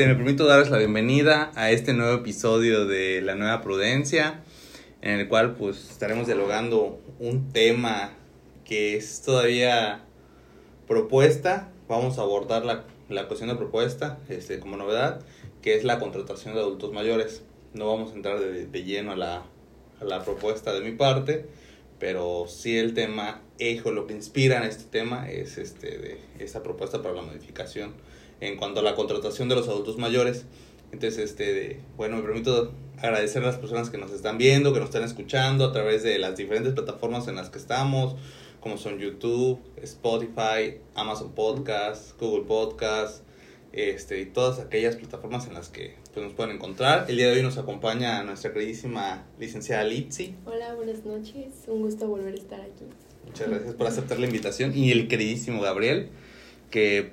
este, me permito darles la bienvenida a este nuevo episodio de La Nueva Prudencia, en el cual pues estaremos dialogando un tema que es todavía propuesta. Vamos a abordar la, la cuestión de propuesta este, como novedad, que es la contratación de adultos mayores. No vamos a entrar de, de lleno a la, a la propuesta de mi parte, pero sí el tema, ejo, lo que inspira en este tema es este, de esta propuesta para la modificación en cuanto a la contratación de los adultos mayores. Entonces, este, bueno, me permito agradecer a las personas que nos están viendo, que nos están escuchando a través de las diferentes plataformas en las que estamos, como son YouTube, Spotify, Amazon Podcast, Google Podcast, este, y todas aquellas plataformas en las que pues, nos pueden encontrar. El día de hoy nos acompaña nuestra queridísima licenciada Litsi. Hola, buenas noches. Un gusto volver a estar aquí. Muchas gracias por aceptar la invitación. Y el queridísimo Gabriel, que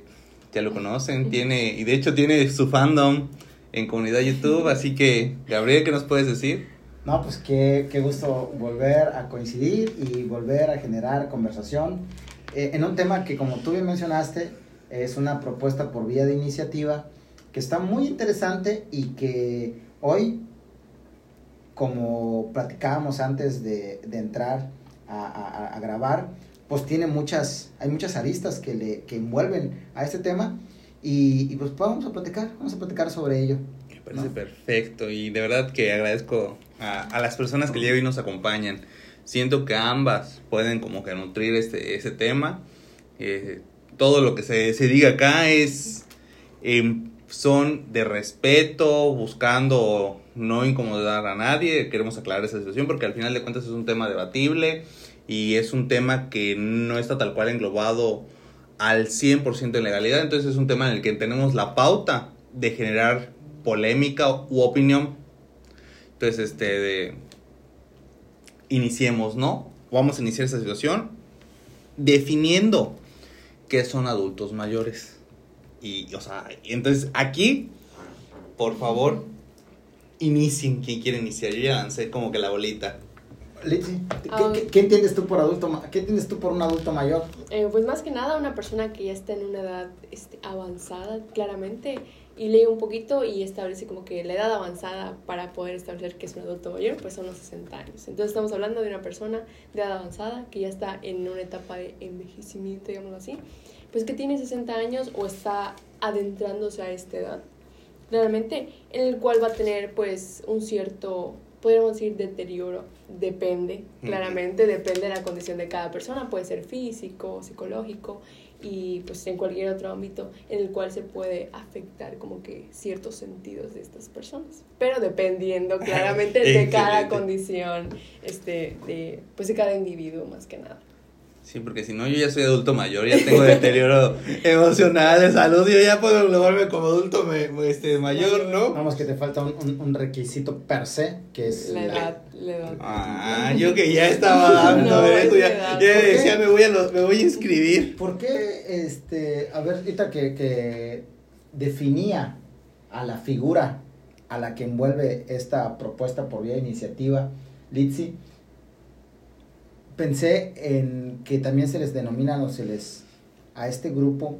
ya lo conocen, tiene, y de hecho tiene su fandom en comunidad YouTube, así que, Gabriel, ¿qué nos puedes decir? No, pues qué, qué gusto volver a coincidir y volver a generar conversación eh, en un tema que, como tú bien mencionaste, es una propuesta por vía de iniciativa que está muy interesante y que hoy, como platicábamos antes de, de entrar a, a grabar, pues tiene muchas, hay muchas aristas que le que envuelven a este tema y, y pues vamos a platicar, vamos a platicar sobre ello. Me parece ¿no? perfecto y de verdad que agradezco a, a las personas que de hoy nos acompañan. Siento que ambas pueden como que nutrir este, ese tema. Eh, todo lo que se, se diga acá es eh, son de respeto, buscando no incomodar a nadie. Queremos aclarar esa situación porque al final de cuentas es un tema debatible y es un tema que no está tal cual englobado al 100% en legalidad, entonces es un tema en el que tenemos la pauta de generar polémica u opinión. Entonces, este, de... iniciemos, ¿no? Vamos a iniciar esta situación definiendo qué son adultos mayores. Y, o sea, entonces aquí, por favor, inicien quien quiere iniciar. Yo ya como que la bolita. Litsi, ¿qué, um, ¿qué, ¿qué, entiendes tú por adulto qué entiendes tú por un adulto mayor? Eh, pues más que nada una persona que ya está en una edad este, avanzada, claramente, y lee un poquito y establece como que la edad avanzada para poder establecer que es un adulto mayor, pues son los 60 años. Entonces estamos hablando de una persona de edad avanzada que ya está en una etapa de envejecimiento, digámoslo así, pues que tiene 60 años o está adentrándose a esta edad, claramente, en el cual va a tener pues un cierto podríamos decir deterioro, depende, claramente, depende de la condición de cada persona, puede ser físico, psicológico y pues en cualquier otro ámbito en el cual se puede afectar como que ciertos sentidos de estas personas, pero dependiendo claramente de cada condición, este, de, pues de cada individuo más que nada. Sí, porque si no, yo ya soy adulto mayor, ya tengo deterioro emocional, de salud, yo ya puedo englobarme como adulto me, este, mayor, ¿no? Vamos, que te falta un, un, un, requisito per se, que es la edad. La edad. Ah, yo que ya estaba dando no, eso, ya, ya decía, me voy, a los, me voy a inscribir. ¿Por qué, este, a ver, ahorita que, que definía a la figura a la que envuelve esta propuesta por vía de iniciativa, Litsi, pensé en que también se les denomina o se les a este grupo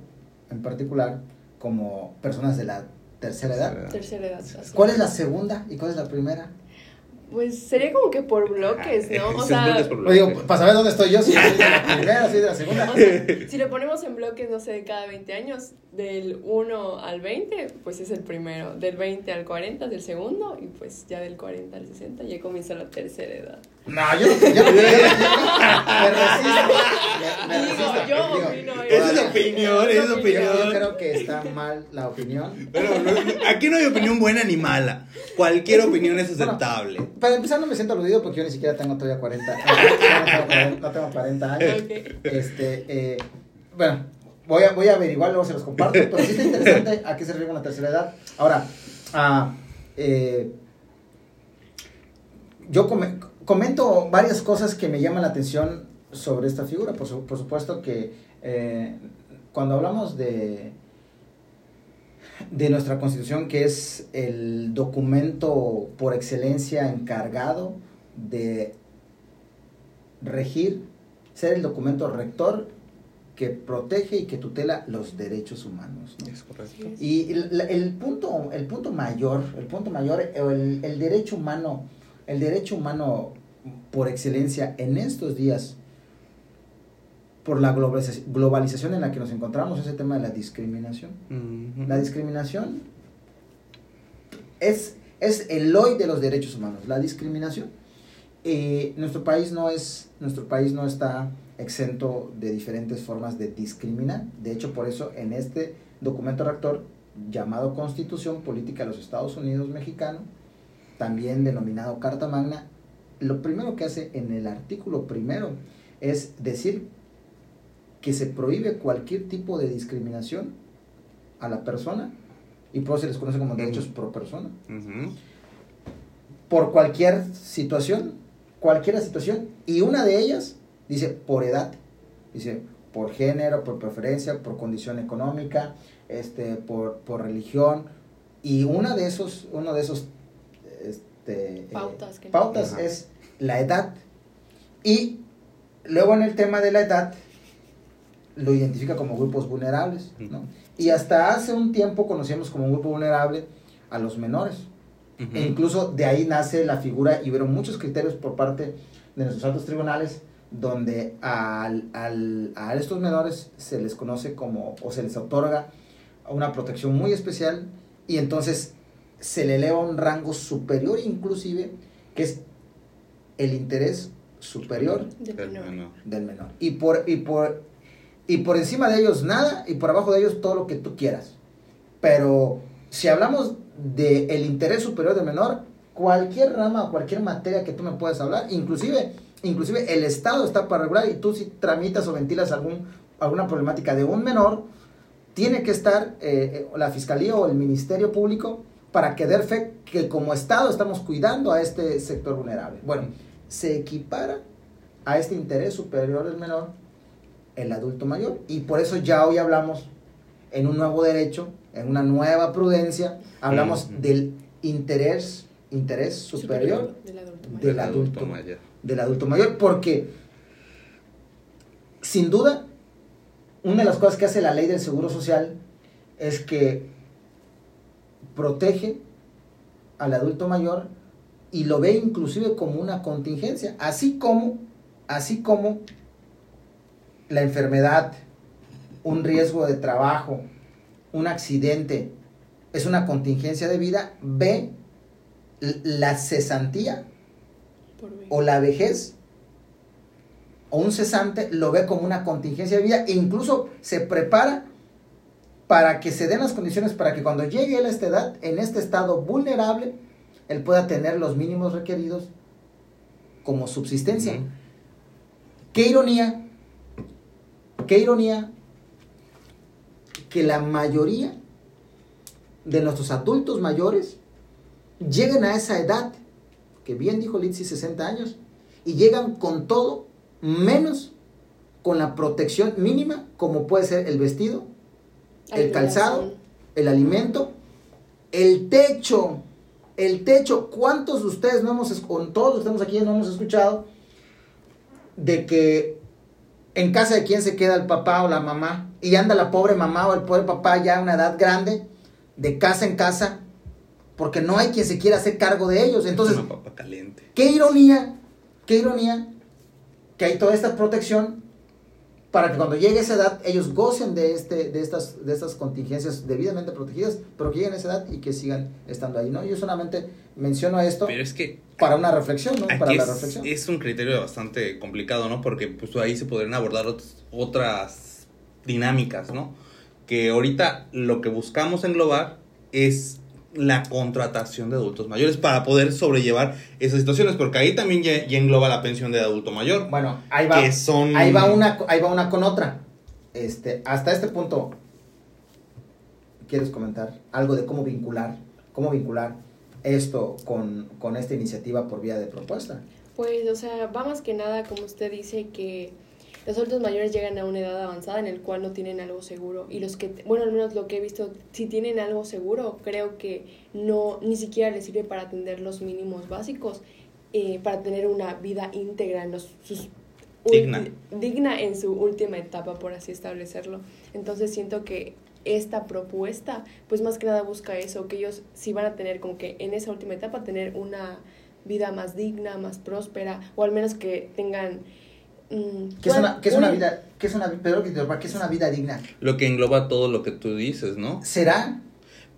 en particular como personas de la tercera edad. Tercera edad. ¿Cuál es la segunda y cuál es la primera? Pues sería como que por bloques, ¿no? O sea, digo, para saber dónde estoy yo, si soy de la primera, si de la segunda. O sea, si lo ponemos en bloques, no sé, de cada 20 años, del 1 al 20, pues es el primero. Del 20 al 40 es el segundo, y pues ya del 40 al 60 ya comienza la tercera edad. No, yo no, yo, yo, yo, me resisto. Me resisto. Digo, yo digo, opino Esa es opinión, esa es opinión. Yo creo que está mal la opinión. Pero no, aquí no hay opinión buena ni mala. Cualquier opinión es aceptable. Bueno, para empezar, no me siento aludido porque yo ni siquiera tengo todavía 40 años. No tengo 40 años. Okay. Este, eh, bueno, voy a, voy a averiguar, luego se los comparto. Pero sí está interesante a qué se refiere con la tercera edad. Ahora, uh, eh, yo come, comento varias cosas que me llaman la atención sobre esta figura. Por, su, por supuesto que eh, cuando hablamos de, de nuestra constitución, que es el documento por excelencia encargado de regir, ser el documento rector que protege y que tutela los derechos humanos. ¿no? Es correcto. Y el, el punto, el punto mayor, el punto mayor, el, el derecho humano, el derecho humano por excelencia en estos días, por la globalización, en la que nos encontramos, es el tema de la discriminación. Ujú. La discriminación es, es el hoy de los derechos humanos, la discriminación. Eh, nuestro país no es, nuestro país no está exento de diferentes formas de discriminar. De hecho, por eso en este documento rector llamado Constitución Política de los Estados Unidos Mexicano, también denominado Carta Magna, lo primero que hace en el artículo primero es decir que se prohíbe cualquier tipo de discriminación a la persona y por eso se les conoce como derechos Ujú. pro persona por cualquier situación, cualquier situación, y una de ellas dice por edad, dice por género, por preferencia, por condición económica, este, por, por religión, y una de esos, uno de esos este, eh, Pautas pautas es la edad. Y luego en el tema de la edad lo identifica como grupos vulnerables, ¿no? Y hasta hace un tiempo conocíamos como un grupo vulnerable a los menores. E incluso de ahí nace la figura y hubieron muchos criterios por parte de nuestros altos tribunales donde al, al- a estos menores se les conoce como o se les otorga una protección muy especial y entonces se le eleva a un rango superior inclusive que es el interés superior Del Del menor. del menor. Y por, y por, y por encima de ellos nada, y por abajo de ellos todo lo que tú quieras. Pero si hablamos del el interés superior del menor, cualquier rama o cualquier materia que tú me puedas hablar, inclusive, inclusive el Estado está para regular y tú si tramitas o ventilas algún, alguna problemática de un menor, tiene que estar eh, eh, la Fiscalía o el Ministerio Público para que dé fe que como Estado estamos cuidando a este sector vulnerable. Bueno, se equipara a este interés superior del menor el adulto mayor. Y por eso ya hoy hablamos en un nuevo derecho, en una nueva prudencia, hablamos del interés, interés superior del adulto mayor. del adulto, mayor. del adulto mayor, porque sin duda, una de las cosas que hace la ley del Seguro Social es que protege al adulto mayor y lo ve inclusive como una contingencia, así como, así como la enfermedad, un riesgo de trabajo, un accidente, es una contingencia de vida, ve la cesantía o la vejez o un cesante lo ve como una contingencia de vida e incluso se prepara para que se den las condiciones para que cuando llegue él a esta edad, en este estado vulnerable, él pueda tener los mínimos requeridos como subsistencia. Ujú. Qué ironía, qué ironía que la mayoría de nuestros adultos mayores lleguen a esa edad, que bien dijo Litsi, 60 años, y llegan con todo menos con la protección mínima, como puede ser el vestido, el calzado, el alimento, el techo, el techo. ¿Cuántos de ustedes no hemos, con todos los que estamos aquí, no hemos escuchado de que en casa de quién se queda el papá o la mamá y anda la pobre mamá o el pobre papá ya a una edad grande, de casa en casa, porque no hay quien se quiera hacer cargo de ellos. Entonces, Una papa caliente. Qué ironía, qué ironía que hay toda esta protección para que cuando llegue esa edad ellos gocen de, este, de, estas, de estas contingencias debidamente protegidas, pero que lleguen a esa edad y que sigan estando ahí. ¿no? Yo solamente menciono esto Pero es que para una reflexión, ¿no? Para Aquí la es, reflexión. es un criterio bastante complicado, ¿no? Porque pues ahí se podrían abordar ot- otras dinámicas, ¿no? Que ahorita lo que buscamos englobar es la contratación de adultos mayores para poder sobrellevar esas situaciones, porque ahí también ya, ya engloba la pensión de adulto mayor, Bueno, ahí va. que son... Ahí va una, ahí va una con otra. Este, hasta este punto, ¿quieres comentar algo de cómo vincular, cómo vincular esto con, con esta iniciativa por vía de propuesta? Pues, o sea, va más que nada, como usted dice, que los adultos mayores llegan a una edad avanzada en el cual no tienen algo seguro. Y los que, bueno, al menos lo que he visto, si tienen algo seguro, creo que no, ni siquiera les sirve para atender los mínimos básicos, eh, para tener una vida íntegra en los, sus Digna. digna en su última etapa, por así establecerlo. Entonces siento que esta propuesta, pues más que nada busca eso, que ellos sí van a tener como que en esa última etapa tener una vida más digna, más próspera, o al menos que tengan... mm, ¿Qué es una, qué es una un- vida, qué es una, interrumpa, ¿qué es una vida digna? Lo que engloba todo lo que tú dices, ¿no? ¿Será?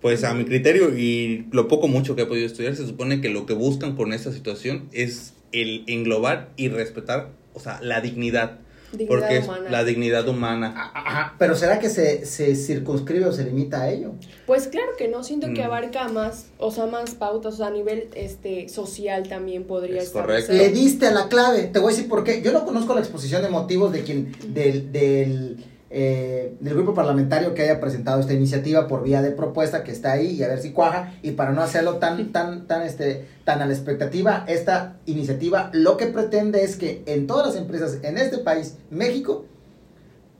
Pues a mi criterio y lo poco mucho que he podido estudiar, se supone que lo que buscan con esta situación es el englobar y respetar, o sea, la dignidad. Dignidad porque es humana. la dignidad humana. Ajá, Ah, pero ¿será que se, se circunscribe o se limita a ello? Pues claro que no, siento que Mm. abarca más, o sea, más pautas, o sea, a nivel este social también podría Es establecer. correcto. Le diste a la clave, te voy a decir por qué. Yo no conozco la exposición de motivos de quien, del, del, eh, del grupo parlamentario que haya presentado esta iniciativa por vía de propuesta que está ahí y a ver si cuaja. Y para no hacerlo tan, tan, tan, este, tan a la expectativa, esta iniciativa lo que pretende es que en todas las empresas en este país, México,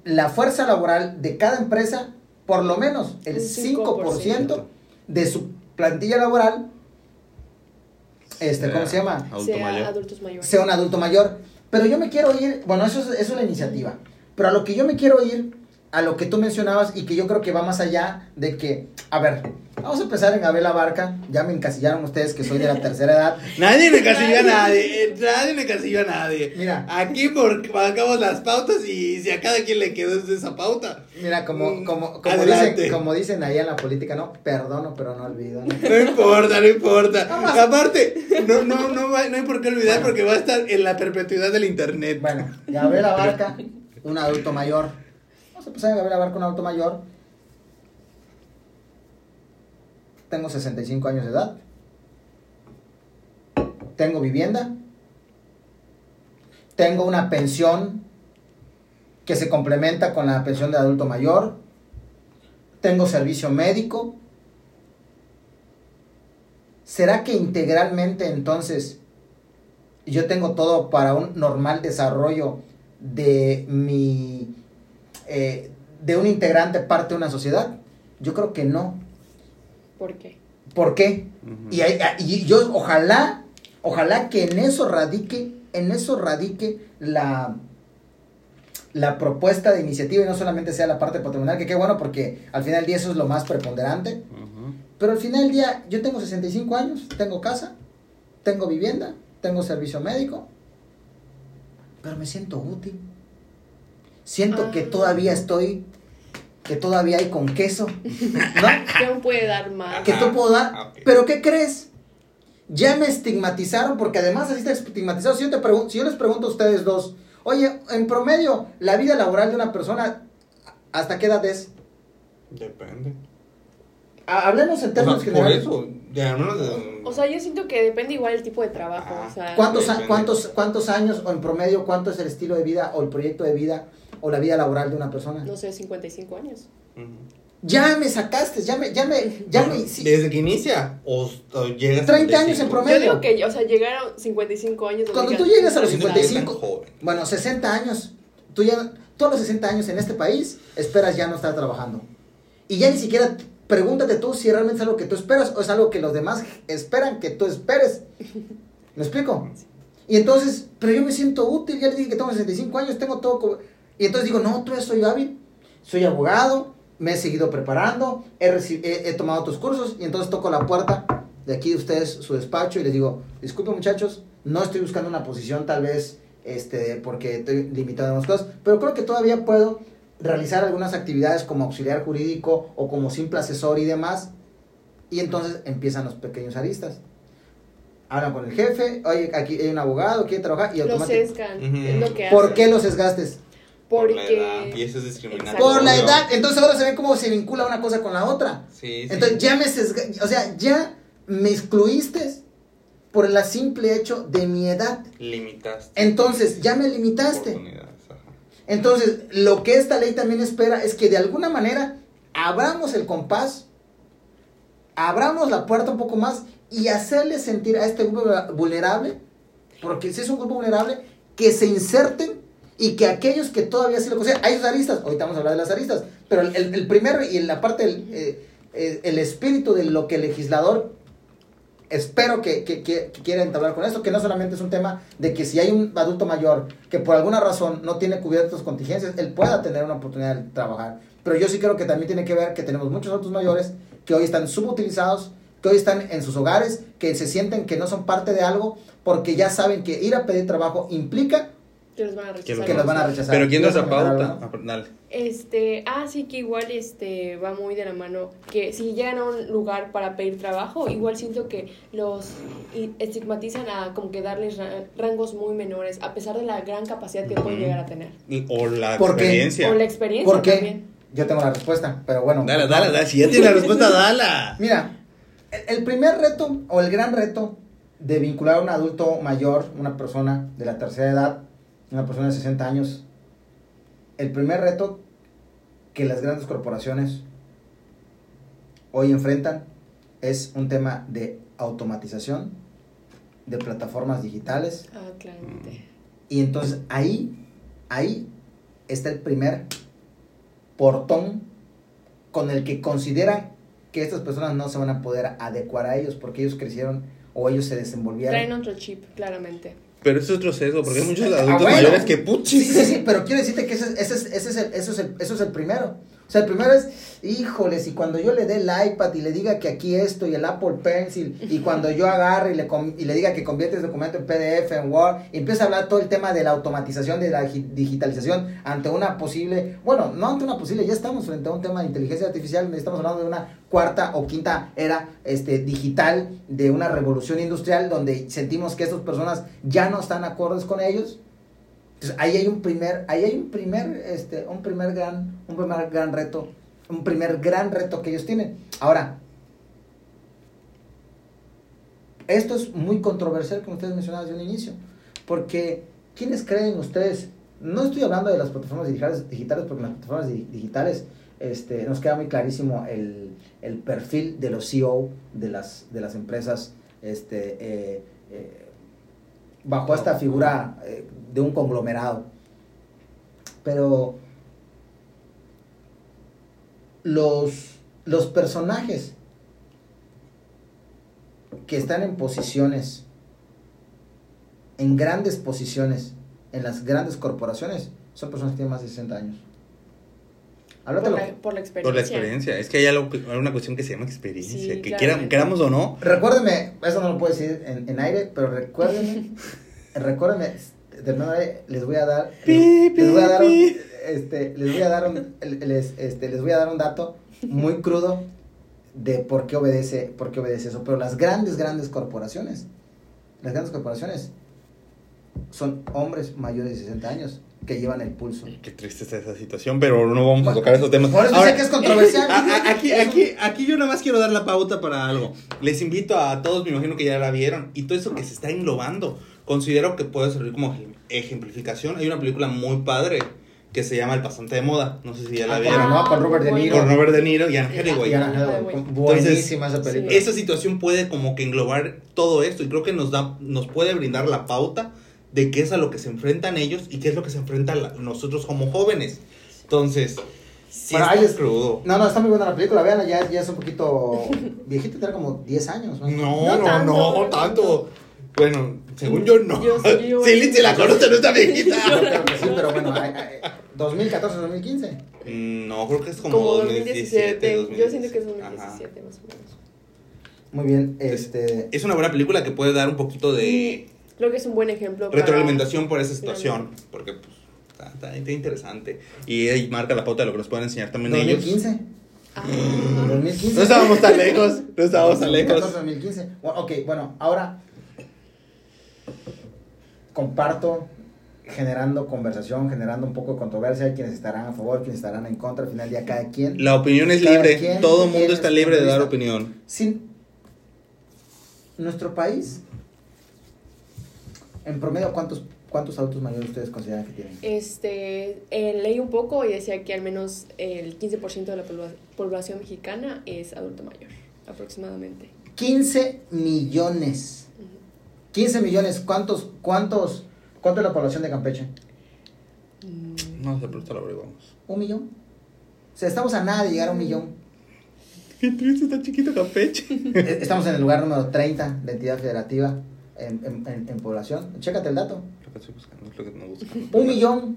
la fuerza laboral de cada empresa, por lo menos el Un 5% de su plantilla laboral, este, ¿cómo se llama? Adulto sea mayor. adultos mayores. sea un adulto mayor. Pero yo me quiero ir, bueno, eso es, eso es la iniciativa. Pero a lo que yo me quiero ir, a lo que tú mencionabas y que yo creo que va más allá de que, a ver, vamos a empezar en Abel Abarca. Ya me encasillaron ustedes que soy de la tercera edad. Nadie me casilló a nadie, eh, nadie me casilló a nadie. Mira. Aquí por, marcamos las pautas y si a cada quien le quedó esa pauta. Mira, como, Mm, como, como, dicen, como dicen ahí en la política, no, perdono, pero no olvido. ¿no? No importa, no importa. Vamos. Aparte, no, no, no, no hay por qué olvidar porque va a estar en la perpetuidad del internet. Bueno, Gabriel Abarca, un adulto mayor. Vamos a empezar Gabriel Abarca, un adulto mayor. Tengo 65 años de edad. Tengo vivienda. Tengo una pensión que se complementa con la pensión de adulto mayor. Tengo servicio médico. ¿Será que integralmente entonces yo tengo todo para un normal desarrollo de mi eh, de un integrante parte de una sociedad? Yo creo que no. ¿Por qué? ¿Por qué? Ujú. Y, yo ojalá, ojalá que en eso radique, en eso radique la, la propuesta de iniciativa y no solamente sea la parte patrimonial, que qué bueno porque al final del día eso es lo más preponderante. Pero al final del día yo tengo 65 años, tengo casa, tengo vivienda, tengo servicio médico, pero me siento útil. Siento que Ah. todavía estoy, que todavía hay con queso, ¿no? ¿Qué aún puede dar más? que tú puedo dar. Ah. Pero ¿qué crees? Ya me estigmatizaron porque además así está estigmatizado. Si yo, te pregun- si yo les pregunto a ustedes dos, oye, en promedio, la vida laboral de una persona, ¿hasta qué edad es? Depende. Ha- Hablemos en términos O sea, por generales. eso, ya O sea, yo siento que depende igual el tipo de trabajo. Ah. O sea, ¿Cuántos, a- cuántos, ¿Cuántos años o en promedio cuánto es el estilo de vida o el proyecto de vida o la vida laboral de una persona? no sé, 55 años. Ya me sacaste, ya me, ya me, ya Bueno, me. sí, Desde que inicia o, o llegas a 30 años en 35. promedio. Yo digo que, o sea, llegaron 55 años. Cuando tú llegas a los No eres 55, tan joven. bueno, 60 años, tú ya, todos los 60 años en este país, esperas ya no estar trabajando. Y ya ni siquiera pregúntate tú si realmente es algo que tú esperas o es algo que los demás esperan que tú esperes. ¿Me explico? Y entonces, pero yo me siento útil, ya les dije que tengo 65 años, tengo todo. Y entonces digo, no, todavía soy hábil, soy abogado, me he seguido preparando, he, he, he tomado otros cursos y entonces toco la puerta de aquí de ustedes, su despacho, y les digo, disculpen muchachos, no estoy buscando una posición tal vez este, porque estoy limitado en unas cosas, pero creo que todavía puedo realizar algunas actividades como auxiliar jurídico o como simple asesor y demás. Y entonces empiezan los pequeños aristas. Hablan con el jefe, oye, aquí hay un abogado, quiere trabajar y automáticamente... sesgan. Ujú. Es lo que ¿Por hacen. qué los desgastes? Por la edad, Porque. y eso es discriminatorio. Por la edad. Entonces ahora se ve cómo se vincula una cosa con la otra. Sí, sí. Entonces ya me sesga- o sea, ya me excluiste por el simple hecho de mi edad. Limitaste. Entonces ya me limitaste. Entonces, lo que esta ley también espera es que de alguna manera abramos el compás, abramos la puerta un poco más y hacerle sentir a este grupo vulnerable, porque si es un grupo vulnerable, que se inserten y que aquellos que todavía sí lo consideran, hay aristas, ahorita vamos a hablar de las aristas, pero el, el- el primero y la parte, del, eh, eh, el espíritu de lo que el legislador espero que, que, que, que quieran entablar con esto, que no solamente es un tema de que si hay un adulto mayor que por alguna razón no tiene cubiertos contingencias, él pueda tener una oportunidad de trabajar. Pero yo sí creo que también tiene que ver que tenemos muchos adultos mayores que hoy están subutilizados, que hoy están en sus hogares, que se sienten que no son parte de algo, porque ya saben que ir a pedir trabajo implica Que los van a rechazar. que los van a rechazar. Pero ¿quién da esa ¿Quieres comentar pauta? Ah, Dale. Este, ah, sí que igual este va muy de la mano que si llegan a un lugar para pedir trabajo, igual siento que los i- estigmatizan a como que darles ra- rangos muy menores a pesar de la gran capacidad que pueden llegar a tener. O la experiencia. O la experiencia ¿Por qué? también. Yo tengo la respuesta, pero bueno. Dale, dale, dale. Si ya tienes la respuesta, dala. Mira, el, el primer reto o el gran reto de vincular a un adulto mayor, una persona de la tercera edad, una persona de 60 años, el primer reto que las grandes corporaciones hoy enfrentan es un tema de automatización, de plataformas digitales, Ah, claramente. y entonces ahí, ahí está el primer portón con el que consideran que estas personas no se van a poder adecuar a ellos porque ellos crecieron o ellos se desenvolvieron. Traen otro chip, claramente. Pero eso es otro sesgo, porque hay muchos Ah, adultos bueno. mayores que Sí, puchis. sí, sí, pero quiero decirte que ese, es- ese, es, ese, es el, eso, es el, eso es el primero. O sea, el primero es, híjoles, y cuando yo le dé el iPad y le diga que aquí esto y el Apple Pencil, y cuando yo agarre y le, y le diga que convierte ese documento en PDF, en Word, y empieza a hablar todo el tema de la automatización, de la gi- digitalización, ante una posible, bueno, no ante una posible, ya estamos frente a un tema de inteligencia artificial, estamos hablando de una cuarta o quinta era este, digital, de una revolución industrial, donde sentimos que estas personas ya no están acordes con ellos. Entonces, ahí hay un primer, ahí hay un primer, este, un primer gran, un primer gran reto, un primer gran reto que ellos tienen. Ahora, esto es muy controversial, como ustedes mencionaban desde un inicio, porque ¿quiénes creen ustedes? No estoy hablando de las plataformas digitales, porque en las plataformas di- digitales este, nos queda muy clarísimo el, el perfil de los CEO de las, de las empresas este, eh, eh, bajo esta figura eh, de un conglomerado. Pero los, los personajes que están en posiciones, en grandes posiciones, en las grandes corporaciones, son personas que tienen más de 60 años. Por la, por la experiencia. Por la experiencia. Es que hay algo, hay una cuestión que se llama experiencia. Sí, que quieran, queramos o no. Recuérdeme, eso no lo puedo decir en, en aire, pero recuérdenme, recuérdenme, de nuevo, les voy a dar, Pi, les voy a dar un, este, les voy a dar un, les, este, les voy a dar un dato muy crudo de por qué obedece, por qué obedece eso. Pero las grandes, grandes corporaciones, las grandes corporaciones son hombres mayores de 60 años que llevan el pulso. Qué triste está esa situación, pero no vamos a Bueno, tocar esos temas. Por eso Ahora, sé que es controversial. a- a- aquí, aquí, aquí yo nada más quiero dar la pauta para algo. Les invito a todos, me imagino que ya la vieron, y todo eso que se está englobando, considero que puede servir como ejem- ejemplificación. Hay una película muy padre que se llama El pasante de moda. No sé si ya la Ah, vieron. ¿no? Con Robert De Niro. Con Robert De Niro y Anne Hathaway. Buenísima esa película. Esa situación puede como que englobar todo esto y creo que nos da nos puede brindar la pauta de qué es a lo que se enfrentan ellos y qué es lo que se enfrentan la- nosotros como jóvenes. Entonces, sí Bueno, está es- crudo. No, no, está muy buena la película, vean, ya, ya es un poquito viejito, tiene como 10 años. No, ¿no? no, No no, tanto, no, no tanto. Bueno, según yo no. Yo- yo- sí, Lindsay la conoce, no está viejita. Sí, pero bueno, ay, ay, 2014, 2015. Mm, No, creo que es como, Como 2017. 2017. Yo siento que es Ajá. 2017 más o menos. Muy bien, este... Es una buena película que puede dar un poquito de Creo que es un buen ejemplo. para- retroalimentación por esa situación, porque pues está, está- está interesante y ahí marca la pauta de lo que nos pueden enseñar también ellos. 2015. Ah, 2015. No estábamos tan lejos, no estábamos tan lejos. 2014, 2015. Bueno, ok, bueno, ahora comparto generando conversación, generando un poco de controversia, hay quienes estarán a favor, quienes estarán en contra, al final del día cada quien. La opinión es libre, quien todo el mundo está libre de dar opinión. Sin nuestro país, en promedio, ¿cuántos, cuántos adultos mayores ustedes consideran que tienen? Este, eh, leí un poco y decía que al menos el 15% de la pobla- población mexicana es adulto mayor, aproximadamente. 15 millones. 15 millones, ¿cuántos, cuántos, cuánto es la población de Campeche? Mm, No sé, pero esto lo averiguamos. ¿Un millón? O sea, estamos a nada de llegar a un millón. Qué triste, está chiquito Campeche. Eh, Estamos en el lugar número 30 de entidad federativa en, en- en- en población. Chécate el dato. Lo que estoy buscando, es lo que no busco. Un millón.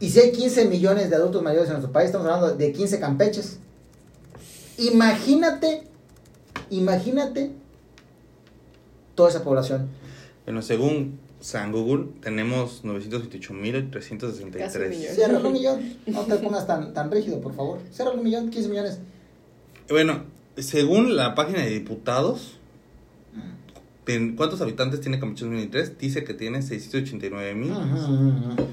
Y si hay 15 millones de adultos mayores en nuestro país, estamos hablando de 15 campeches. Imagínate, imagínate toda esa población. Bueno, según San Google, tenemos 928.363. Casi un millón. Cierra un millón. No te pongas tan, tan rígido, por favor. Cierra un millón, 15 millones. Bueno, según la página de diputados, ¿en ¿cuántos habitantes tiene Campeche 2003? Dice que tiene 689.000. Ujú, ujú, ujú.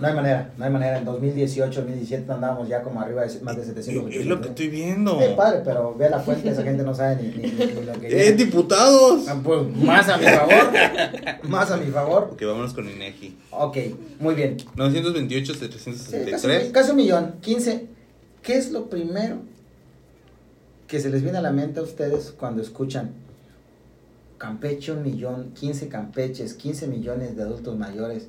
No hay manera, no hay manera. En 2018, 2017 andábamos ya como arriba de más de 700. Es lo que estoy viendo. Eh, padre, pero ve la fuente, esa gente no sabe ni, ni- ni- ni lo que ¡Eh, dice. diputados! Ah, Pues más a mi favor. más a mi favor. Ok, vámonos con INEGI. Ok, muy bien. 928, Sí, casi, 763. casi un millón, 15. ¿Qué es lo primero que se les viene a la mente a ustedes cuando escuchan Campeche un millón, 15 Campeches, 15 millones de adultos mayores?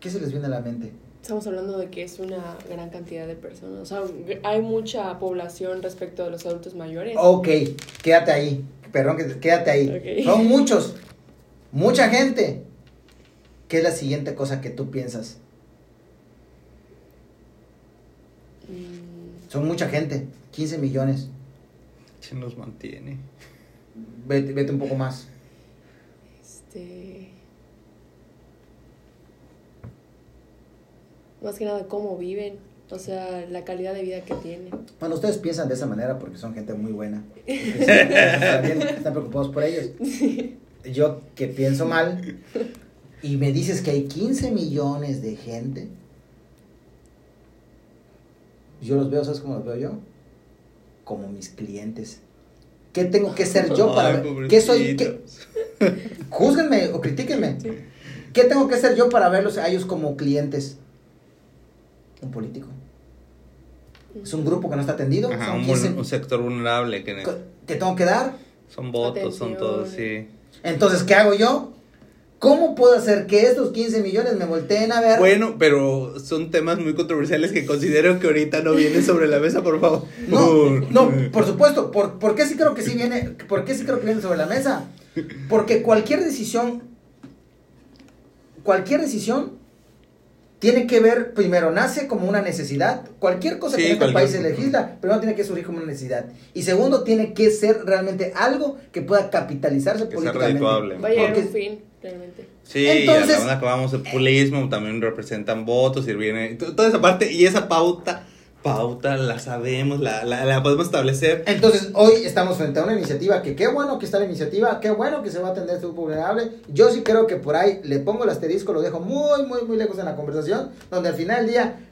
¿Qué se les viene a la mente? Estamos hablando de que es una gran cantidad de personas. O sea, hay mucha población respecto de los adultos mayores. Ok, quédate ahí. Perdón, que- quédate ahí. Son muchos. Mucha gente. ¿Qué es la siguiente cosa que tú piensas? Mm, Son mucha gente. 15 millones. ¿Quién nos mantiene? Vete, vete un poco más. Este. Más que nada, cómo viven. O sea, la calidad de vida que tienen. Bueno, ustedes piensan de esa manera porque son gente muy buena. Están, bien, están preocupados por ellos. Yo que pienso mal y me dices que hay 15 millones de gente. Yo los veo, ¿sabes cómo los veo yo? Como mis clientes. ¿Qué tengo que ser yo para Ay, ver? ¿Qué soy? ¿Qué? Júzguenme o critíquenme. ¿Qué tengo que ser yo para verlos a ellos como clientes? Un político. Es un grupo que no está atendido. Ajá, son un, 15 vul- un sector vulnerable que ¿Qué tengo que dar? son votos, son todos, sí. Entonces, ¿qué hago yo? ¿Cómo puedo hacer que estos 15 millones me volteen a ver? Bueno, pero son temas muy controversiales que considero que ahorita no vienen sobre la mesa, por favor. No, no, por supuesto. ¿Por, por qué sí creo que sí viene? ¿Por qué sí creo que viene sobre la mesa? Porque cualquier decisión, cualquier decisión tiene que ver, primero, nace como una necesidad. Cualquier cosa Sí, que en este país se legisla, primero tiene que surgir como una necesidad. Y segundo, tiene que ser realmente algo que pueda capitalizarse Que sea políticamente. redituable. Va a llegar a un Porque- fin, realmente. Sí, Entonces- a la que vamos de populismo también representan votos y viene toda esa parte y esa pauta, pauta la sabemos, la, la, la podemos establecer. Entonces, hoy estamos frente a una iniciativa que qué bueno que está la iniciativa, qué bueno que se va a atender este grupo vulnerable. Yo sí creo que por ahí le pongo el asterisco, lo dejo muy, muy, muy lejos en la conversación, donde al final del día,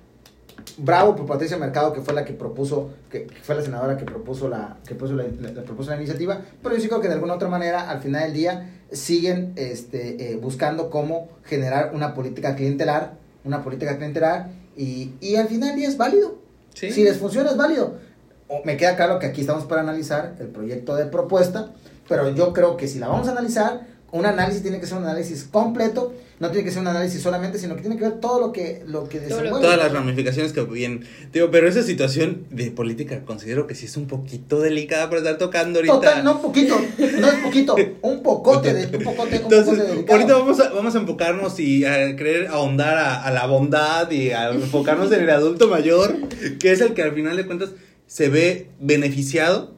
bravo por Patricia Mercado, que fue la que propuso, que, que fue la senadora que propuso la, que propuso la, la- la propuso la iniciativa, pero yo sí creo que de alguna otra manera, al final del día, siguen este, eh, buscando cómo generar una política clientelar, una política clientelar, y, y al final del día es válido. Sí. Si les funciona es válido. O- me queda claro que aquí estamos para analizar el proyecto de propuesta, pero yo creo que si la vamos a analizar, un análisis tiene que ser un análisis completo, no tiene que ser un análisis solamente, sino que tiene que ver todo lo que lo que desenvuelve. Todas las ramificaciones que vienen. Digo, pero esa situación de política considero que sí es un poquito delicada para estar tocando ahorita. Total, no un poquito, no es poquito, un pocote de un pocote, un Entonces, pocote delicado. ahorita vamos a, vamos a enfocarnos y a querer ahondar a, a la bondad y a enfocarnos en el adulto mayor, que es el que al final de cuentas se ve beneficiado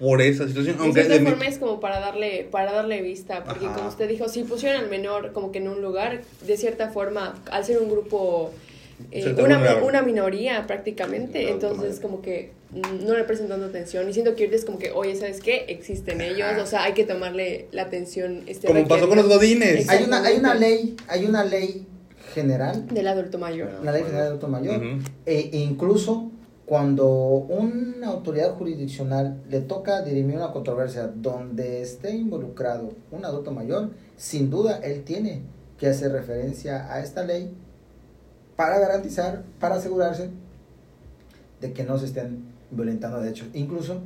por esa situación. De Aunque cierta de mi- forma es como para darle, para darle vista, porque Ajá. como usted dijo, si pusieran al menor como que en un lugar, de cierta forma, al ser un grupo, eh, una, una minoría prácticamente, entonces como que no le prestan tanta atención y siento que ahorita es como que, oye, ¿sabes qué? Existen ellos, o sea, hay que tomarle la atención. Este, como pasó con los godines. Hay una hay una ley, hay una ley general, Del adulto mayor. una ley general de adulto mayor, Ujú. E, e incluso cuando una autoridad jurisdiccional le toca dirimir una controversia donde esté involucrado un adulto mayor, sin duda él tiene que hacer referencia a esta ley para garantizar, para asegurarse de que no se estén violentando derechos. Incluso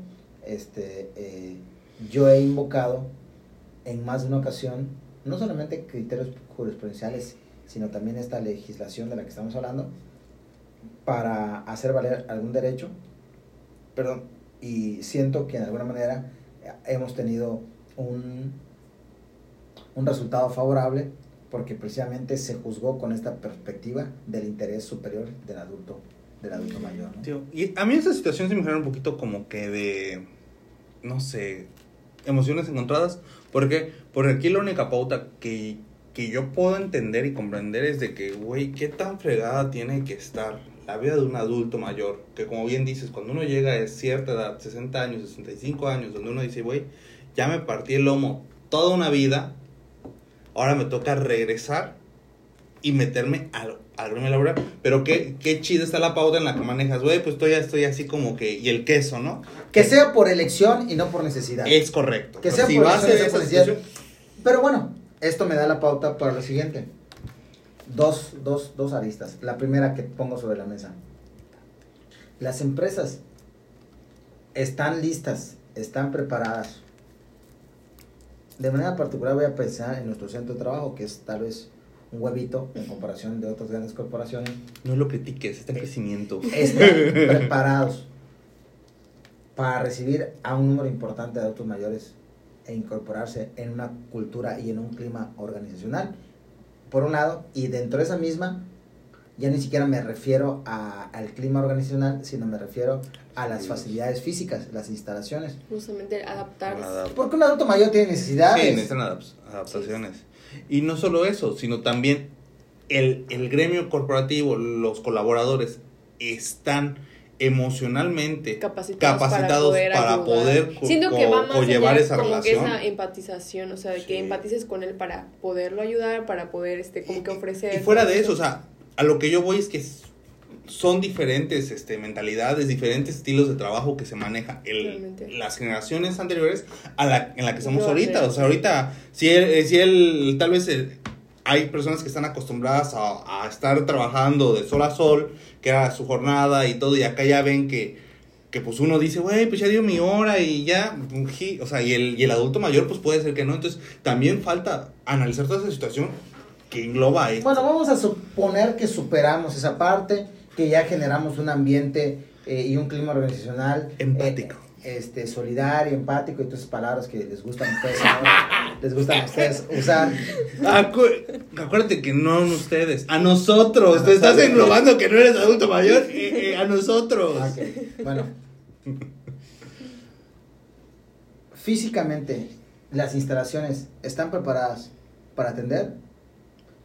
este, eh, yo he invocado en más de una ocasión, no solamente criterios jurisprudenciales, sino también esta legislación de la que estamos hablando, para hacer valer algún derecho perdón, y siento que de alguna manera hemos tenido un, un resultado favorable porque precisamente se juzgó con esta perspectiva del interés superior del adulto, del adulto mayor. ¿no? Tío, y a mí esa situación se me genera un poquito como que de, no sé, emociones encontradas. porque Porque aquí la única pauta que, que yo puedo entender y comprender es de que, güey, ¿qué tan fregada tiene que estar la vida de un adulto mayor? Que como bien dices, cuando uno llega a cierta edad, 60 años, 65 años, donde uno dice, güey, ya me partí el lomo toda una vida ahora me toca regresar y meterme al, al gremio laboral. Pero qué, qué chido está la pauta en la que manejas, güey, pues estoy, estoy así como que, y el queso, ¿no? Que sea por elección y no por necesidad. Es correcto. Que sea si por elección, por necesidad. Pero bueno, esto me da la pauta para lo siguiente. Dos, dos, dos aristas. La primera que pongo sobre la mesa. Las empresas están listas, están preparadas. De manera particular voy a pensar en nuestro centro de trabajo, que es tal vez un huevito en comparación de otras grandes corporaciones. No lo critiques, está en crecimiento. Están preparados para recibir a un número importante de adultos mayores e incorporarse en una cultura y en un clima organizacional, por un lado, y dentro de esa misma, ya ni siquiera me refiero a- al clima organizacional, sino me refiero a las facilidades físicas, las instalaciones. Justamente adaptarse. Porque un adulto mayor tiene necesidades. Sí, necesitan adap- adaptaciones. Y no solo eso, sino también el, el gremio corporativo, los colaboradores están emocionalmente capacitados, capacitados para poder, para ayudar. poder co- Siento que va más allá esa como que relación. esa empatización, o sea, de Sí. que empatices con él para poderlo ayudar, para poder este como que ofrecer Y fuera de eso, o sea, a lo que yo voy es que son diferentes este, mentalidades, diferentes estilos de trabajo que se maneja el, las generaciones anteriores a la en la que estamos No, ahorita. sí. O sea, ahorita, si él, eh, si él tal vez eh, hay personas que están acostumbradas a, a estar trabajando de sol a sol, que era su jornada y todo, y acá ya ven que, que pues uno dice, güey, pues ya dio mi hora y ya, ují", o sea, y el, y el adulto mayor pues puede ser que no. Entonces, también falta analizar toda esa situación que engloba esto. Bueno, vamos a suponer que superamos esa parte, que ya generamos un ambiente eh, y un clima organizacional Empático. Este, solidario, empático y todas esas palabras que les gustan a ustedes, ahora, les gustan a ustedes usar. Acu- acuérdate que no ustedes, a nosotros. A Te estás nosotros. englobando que no eres adulto mayor. eh, eh, a nosotros. Ah, ok. Bueno, físicamente, las instalaciones están preparadas para atender.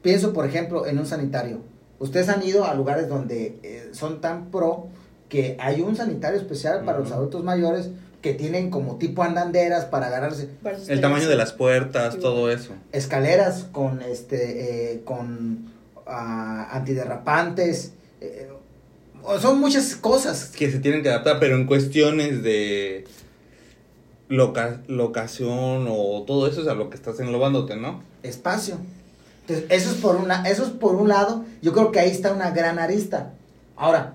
Pienso, por ejemplo, en un sanitario. Ustedes han ido a lugares donde eh, son tan pro que hay un sanitario especial para los adultos mayores que tienen como tipo andanderas para agarrarse para El tamaño de las puertas, Sí. todo eso. escaleras con este eh, con ah, antiderrapantes eh, son muchas cosas Que se tienen que adaptar, pero en cuestiones de loca- locación o todo eso es a lo que estás englobándote, ¿no? espacio. Entonces, eso es por una, eso es por un lado, yo creo que ahí está una gran arista. Ahora,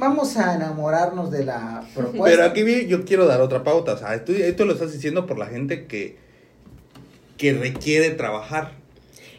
vamos a enamorarnos de la propuesta. Pero aquí yo quiero dar otra pauta. O sea, tú, esto lo estás diciendo por la gente que, que requiere trabajar.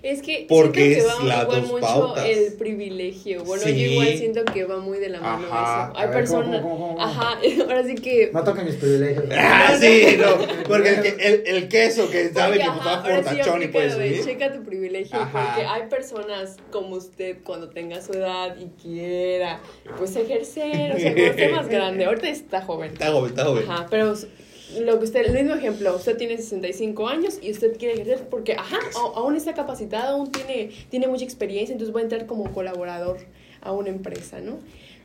Es que Porque siento que es va las igual dos mucho pautas. el privilegio. Bueno, Sí. yo igual siento que va muy de la mano Ajá. eso. Hay personas, ajá, ahora sí que No toquen mis privilegios. Ah, sí, no. Porque el, que- el, el queso que sabe Porque, que pues, ajá, va ahora sí, fortachón y puede aplícalo de subir. Checa tu privilegio, Ajá. porque hay personas como usted cuando tenga su edad y quiera, pues ejercer, o sea, cuando esté más grande, ahorita está joven. Está joven, está joven. Ajá, pero lo que usted, el mismo ejemplo, usted tiene 65 años y usted quiere ejercer porque, ajá, aún está capacitado, aún tiene, tiene mucha experiencia, entonces va a entrar como colaborador a una empresa, ¿no?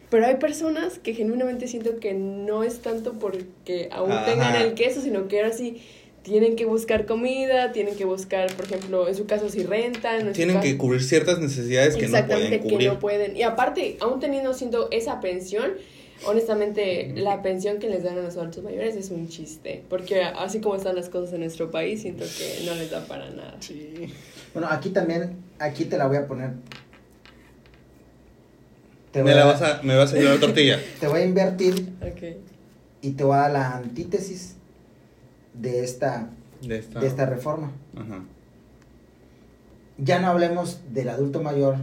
Pero hay personas que genuinamente siento que no es tanto porque aún Ajá. tengan el queso, sino que ahora sí tienen que buscar comida, tienen que buscar, por ejemplo, en su caso si rentan. Tienen que cubrir ciertas necesidades que no Exactamente, pueden que cubrir. no pueden. Y aparte, aún teniendo siendo esa pensión, honestamente, la pensión que les dan a los adultos mayores es un chiste. Porque así como están las cosas en nuestro país, siento que no les da para nada. Sí. Bueno, aquí también, aquí te la voy a poner. Te voy Me, la a- vas a, me vas a llevar tortilla. Te voy a invertir y te voy a dar la antítesis de esta, De esta. de esta reforma. Ajá. Ya no hablemos del adulto mayor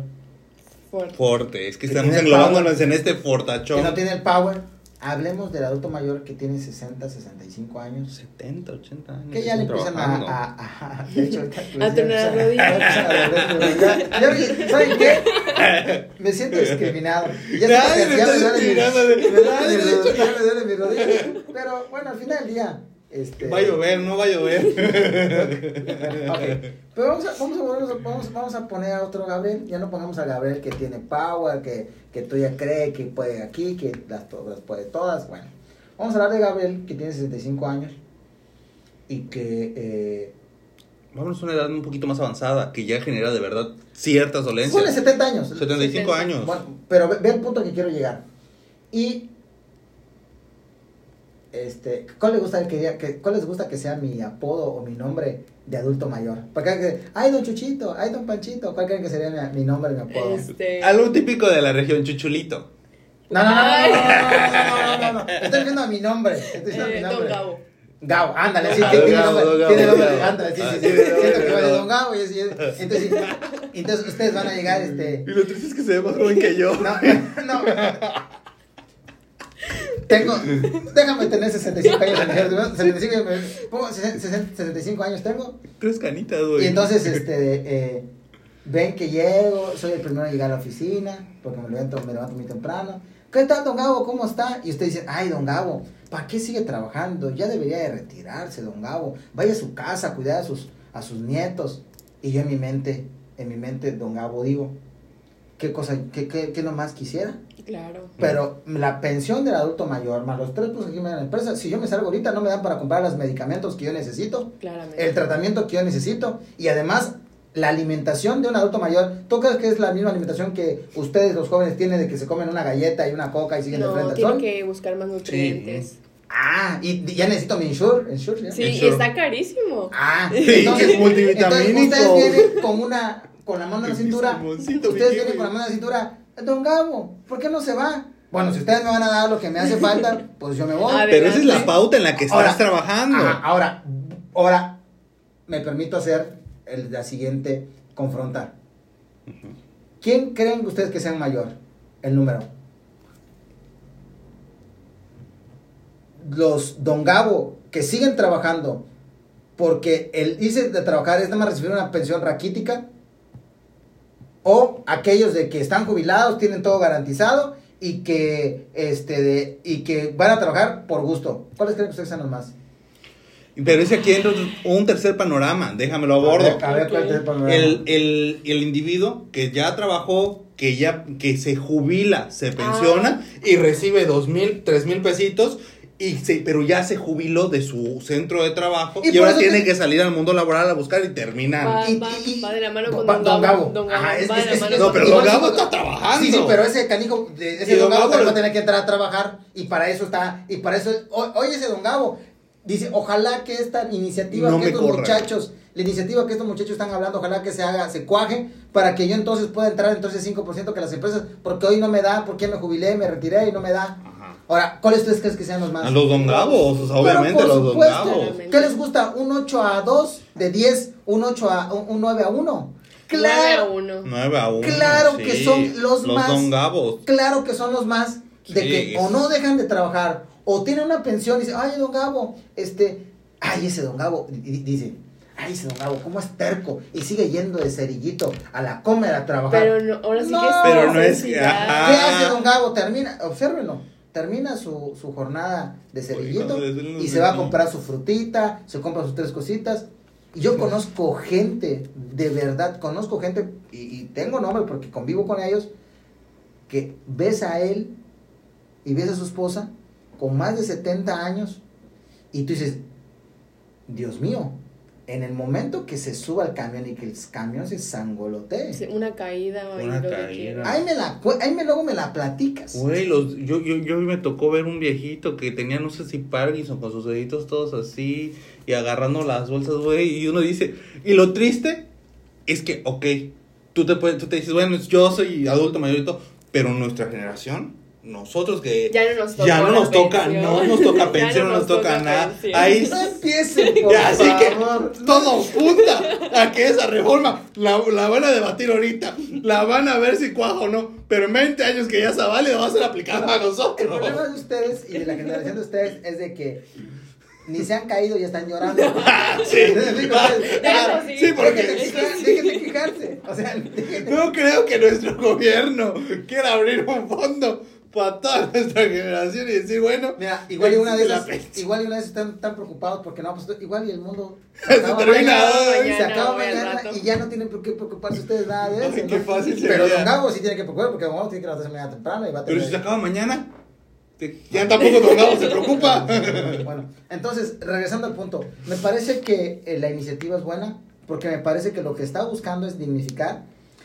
Fuerte. Forte. Es que Que estamos englobándonos en este que fortachón. no tiene el power. hablemos del adulto mayor que tiene 60, 65 años. 70, 80 años. Que ya le empiezan a, trabajando. a, a- a- de hecho, A a rodillas. Ya- ya- ¿Saben qué? Me siento discriminado. Ya, Nadie me que está discriminando rodilla, me duele mi rodilla. Pero bueno, al final del día. Este, Va a llover, no va a llover. Ok, Pero vamos a, vamos, a, vamos, vamos a poner a otro Gabriel. Ya no pongamos a Gabriel que tiene power, que, que tú ya cree que puede aquí, que las, las puede todas. Bueno, vamos a hablar de Gabriel que tiene 65 años y que. Eh, Vámonos a una edad un poquito más avanzada, que ya genera de verdad ciertas dolencias. 70 años. 75 años. Bueno, pero ve, ve el punto que quiero llegar. Y. Este, ¿cuál, le gusta que, que, ¿Cuál les gusta que sea mi apodo o mi nombre de adulto mayor? Porque hay que, ay, don Chuchito, ay, don Panchito, ¿cuál creen que sería mi, mi nombre, mi apodo? Este, Algo típico de la región, chuchulito. No, no, no, no, no, no, no, no, no, no. Estoy diciendo a mi nombre. Estoy diciendo a mi eh, nombre. Don Gabo. Gabo, ándale, sí, Ah, tiene Gabo, nombre, Gabo, tiene nombre, Gabo. ándale, sí, Ah, sí, sí, sí, Don siento que Gabo. va de Don Gabo, y así, entonces, entonces ustedes van a llegar, este, Y lo triste es que se ve más joven que yo. no, no, tengo, déjame tener 65 años, 75, años, me- pongo 60, 65 años tengo, Tres canitas, güey. y entonces, este, eh, ven que llego, soy el primero en llegar a la oficina, porque me levanto, me levanto muy temprano. ¿Qué tal, don Gabo? ¿Cómo está? Y usted dice, ay, don Gabo, ¿para qué sigue trabajando? Ya debería de retirarse, don Gabo. Vaya a su casa a cuidar a sus, a sus nietos. Y yo en mi mente, en mi mente, don Gabo, digo, ¿qué cosa, qué, qué, qué nomás quisiera? Claro. Pero la pensión del adulto mayor, más los tres pesos que me da la empresa, si yo me salgo ahorita, no me dan para comprar los medicamentos que yo necesito Claramente. el tratamiento que yo necesito y además la alimentación de un adulto mayor. ¿Tú crees que es la misma alimentación que ustedes los jóvenes tienen de que se comen una galleta y una coca y siguen de frente al sol? que buscar más nutrientes. Ah, y ya necesito mi insure, insure ¿ya? Sí, Insure. está carísimo. Ah, Sí, es multivitamínico. entonces ustedes vienen con una con la mano en la cintura. Ustedes vienen con la mano en la cintura. Don Gabo, ¿por qué no se va? Bueno, si ustedes me van a dar lo que me hace falta, pues yo me voy. Pero esa es la pauta en la que estás Ahora, trabajando. Ajá, ahora, ahora me permito hacer el, la siguiente confrontar. ¿Quién creen ustedes que sea mayor? El número. Los Don Gabo que siguen trabajando porque el irse de trabajar es nada más recibir una pensión raquítica o aquellos de que están jubilados, tienen todo garantizado y que este de, y que van a trabajar por gusto. ¿Cuáles creen que ustedes sean los más? Pero es que aquí entra un tercer panorama, déjamelo. A ver, a ver, ¿cuál Ok. es el? El, el, el individuo que ya trabajó, que ya que se jubila, se pensiona y recibe dos mil, tres mil pesitos, y se, pero ya se jubiló de su centro de trabajo Y ahora tiene que salir al mundo laboral a buscar y terminar. Va, Y- va, y- va de la mano con va- Don, Don Gabo. Don Gabo Ajá, es- va de es- la es- mano no, con pero Don Gabo. Está trabajando. Sí, sí, pero ese canijo, ese don don Gabo Gabo- va a tener que entrar a trabajar y para eso está, y para eso, oye ese don Gabo, dice, ojalá que esta iniciativa No que estos corra. muchachos, la iniciativa que estos muchachos están hablando, ojalá que se haga, se cuaje, para que yo entonces pueda entrar entonces 5% que las empresas, porque hoy no me da, porque me jubilé, me retiré y no me da. Ahora, ¿cuáles ustedes crees que sean los más? A los don Gabos, o sea, obviamente por los don supuesto. Gabos. ¿Qué les gusta? ¿Un 8 a 2 de 10? ¿Un 8 a un, un 9 a 1? Nueve a Claro, uno. 9 a 1. Claro que son los más- don Gabos. claro que son los más de Sí, que o no dejan de trabajar o tienen una pensión y dicen, ay, don Gabo, este, ay, ese don Gabo, y- dice, ay, ese don Gabo, ¿cómo es terco? Y sigue yendo de cerillito a la comer a trabajar. Pero no, ahora sí No. que es Pero no es que-. ¿Qué hace don Gabo? Termina, obsérvenlo, termina su, su jornada de cerillito y se va a comprar su frutita, se compra sus tres cositas. Y yo conozco gente, de verdad, conozco gente, y, y tengo nombre porque convivo con ellos, que ves a él y ves a su esposa con más de 70 años y tú dices, Dios mío, en el momento que se suba al camión y que el camión se sangolotee, Sí, Una caída o Una lo caída. ahí me la, ahí me luego me la platicas. Güey, los, yo, yo, yo me tocó ver un viejito que tenía, no sé si Parkinson, con sus deditos todos así, y agarrando las bolsas, güey, y uno dice, y lo triste es que, ok, tú te, puedes, tú te dices, bueno, yo soy adulto mayor y todo, pero nuestra generación nosotros que Ya no nos toca ya no nos toca, pensión. no nos toca Ya pensión, no nos toca nada. pensión. Ahí No empiecen, por Ya, así que todo punta a que esa reforma la, la van a debatir ahorita, la van a ver si cuaja o no, pero en 20 años que ya se vale, va a ser aplicada a El nosotros. problema de ustedes y de la generación de ustedes es de que ni se han caído y están llorando. Ah, sí. Ah, sí. porque dejen de quejarse. O sea, no creo que nuestro gobierno quiera abrir un fondo para toda nuestra generación y decir, bueno, Mira, igual y una pensión. igual y una vez están tan preocupados porque no, pues igual y el mundo Se hoy. se acaba Mañana, mañana al rato. y ya no tienen por qué preocuparse ustedes nada de eso. Ay, qué ¿no? fácil Pero sería. Don Gabo sí tiene que preocupar porque Don Gabo tiene que levantarse mañana temprano y va a pero tener... si se acaba mañana, te- ya tampoco Don Gabo se preocupa. Bueno, entonces, regresando al punto, me parece que eh, la iniciativa es buena porque me parece que lo que está buscando es dignificar.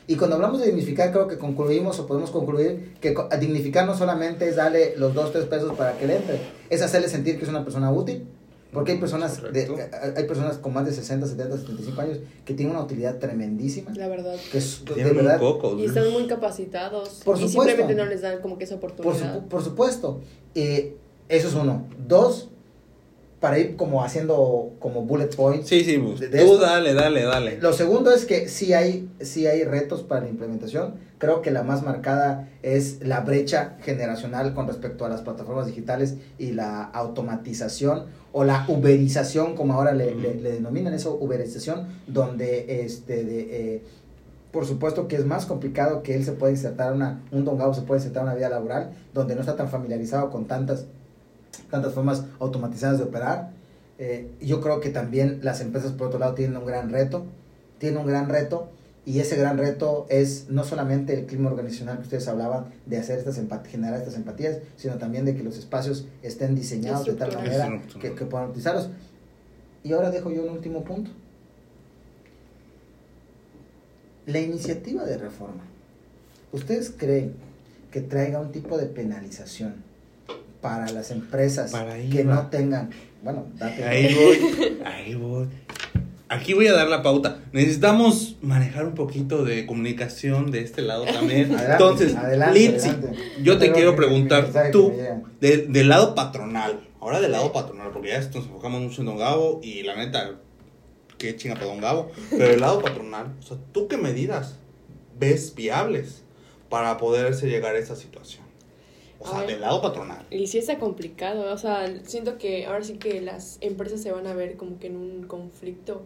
Y cuando hablamos de dignificar, creo que concluimos o podemos concluir que dignificar no solamente es darle los dos, tres pesos para que le entre, es hacerle sentir que es una persona útil. Porque hay personas, de, hay personas con más de 60, 70, 75 años que tienen una utilidad tremendísima. La verdad. Que es, de verdad, coco. Y están muy capacitados. Por y supuesto. simplemente no les dan como que esa Por, oportunidad. supu- por supuesto. Eh, eso es uno. Dos, para ir como haciendo como bullet points. Sí, sí, pues, De- de tú esto- dale, dale, dale. Lo segundo es que sí hay, sí hay retos para la implementación. Creo que la más marcada es la brecha generacional con respecto a las plataformas digitales y la automatización o la uberización, como ahora le, le- le denominan eso, uberización, donde este de, eh, por supuesto que es más complicado que él se pueda insertar una, un don Gabo se puede insertar una vida laboral donde no está tan familiarizado con tantas, tantas formas automatizadas de operar. Eh, yo creo que también las empresas, por otro lado, tienen un gran reto, tienen un gran reto, y ese gran reto es no solamente el clima organizacional que ustedes hablaban, de hacer estas generar estas empatías, sino también de que los espacios estén diseñados de tal manera que puedan utilizarlos. Y ahora dejo yo un último punto. La iniciativa de reforma. ¿Ustedes creen que traiga un tipo de penalización para las empresas Para que va. no tengan, bueno, date Ahí voy, ahí voy. Aquí voy a dar la pauta. Necesitamos manejar un poquito de comunicación de este lado también. Adelante, Entonces, adelante, Litsi, adelante. yo te quiero preguntar, tú, de- del lado patronal, ahora del lado patronal, porque ya nos enfocamos mucho en Don Gabo y la neta, qué chinga para Don Gabo, pero del lado patronal, o sea, ¿tú qué medidas ves viables para poderse llegar a esa situación? O sea, del lado patronal. Y sí está complicado, o sea, siento que ahora sí que las empresas se van a ver como que en un conflicto,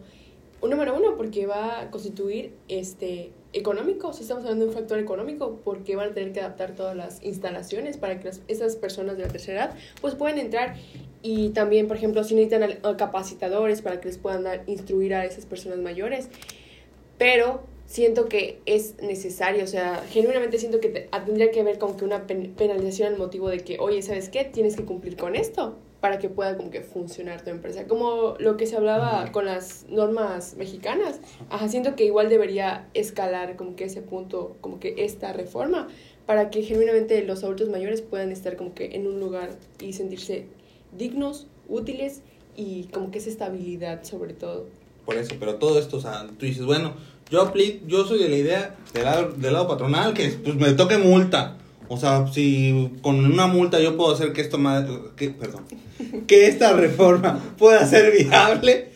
número uno, porque va a constituir este económico, si estamos hablando de un factor económico, porque van a tener que adaptar todas las instalaciones para que las- esas personas de la tercera edad pues puedan entrar. Y también, por ejemplo, si necesitan capacitadores para que les puedan dar, instruir a esas personas mayores, pero siento que es necesario, o sea, genuinamente siento que te- ah, tendría que haber como que una pen- penalización al motivo de que, oye, ¿sabes qué? Tienes que cumplir con esto para que pueda como que funcionar tu empresa. Como lo que se hablaba con las normas mexicanas. Ajá, siento que igual debería escalar como que ese punto, como que esta reforma, para que genuinamente los adultos mayores puedan estar como que en un lugar y sentirse dignos, útiles y como que esa estabilidad sobre todo. Por eso, pero todo esto, o sea, tú dices, bueno, yo aplico, yo soy de la idea del lado, del lado patronal que pues me toque multa. O sea, si con una multa yo puedo hacer que esto más, que, perdón, que esta reforma pueda ser viable,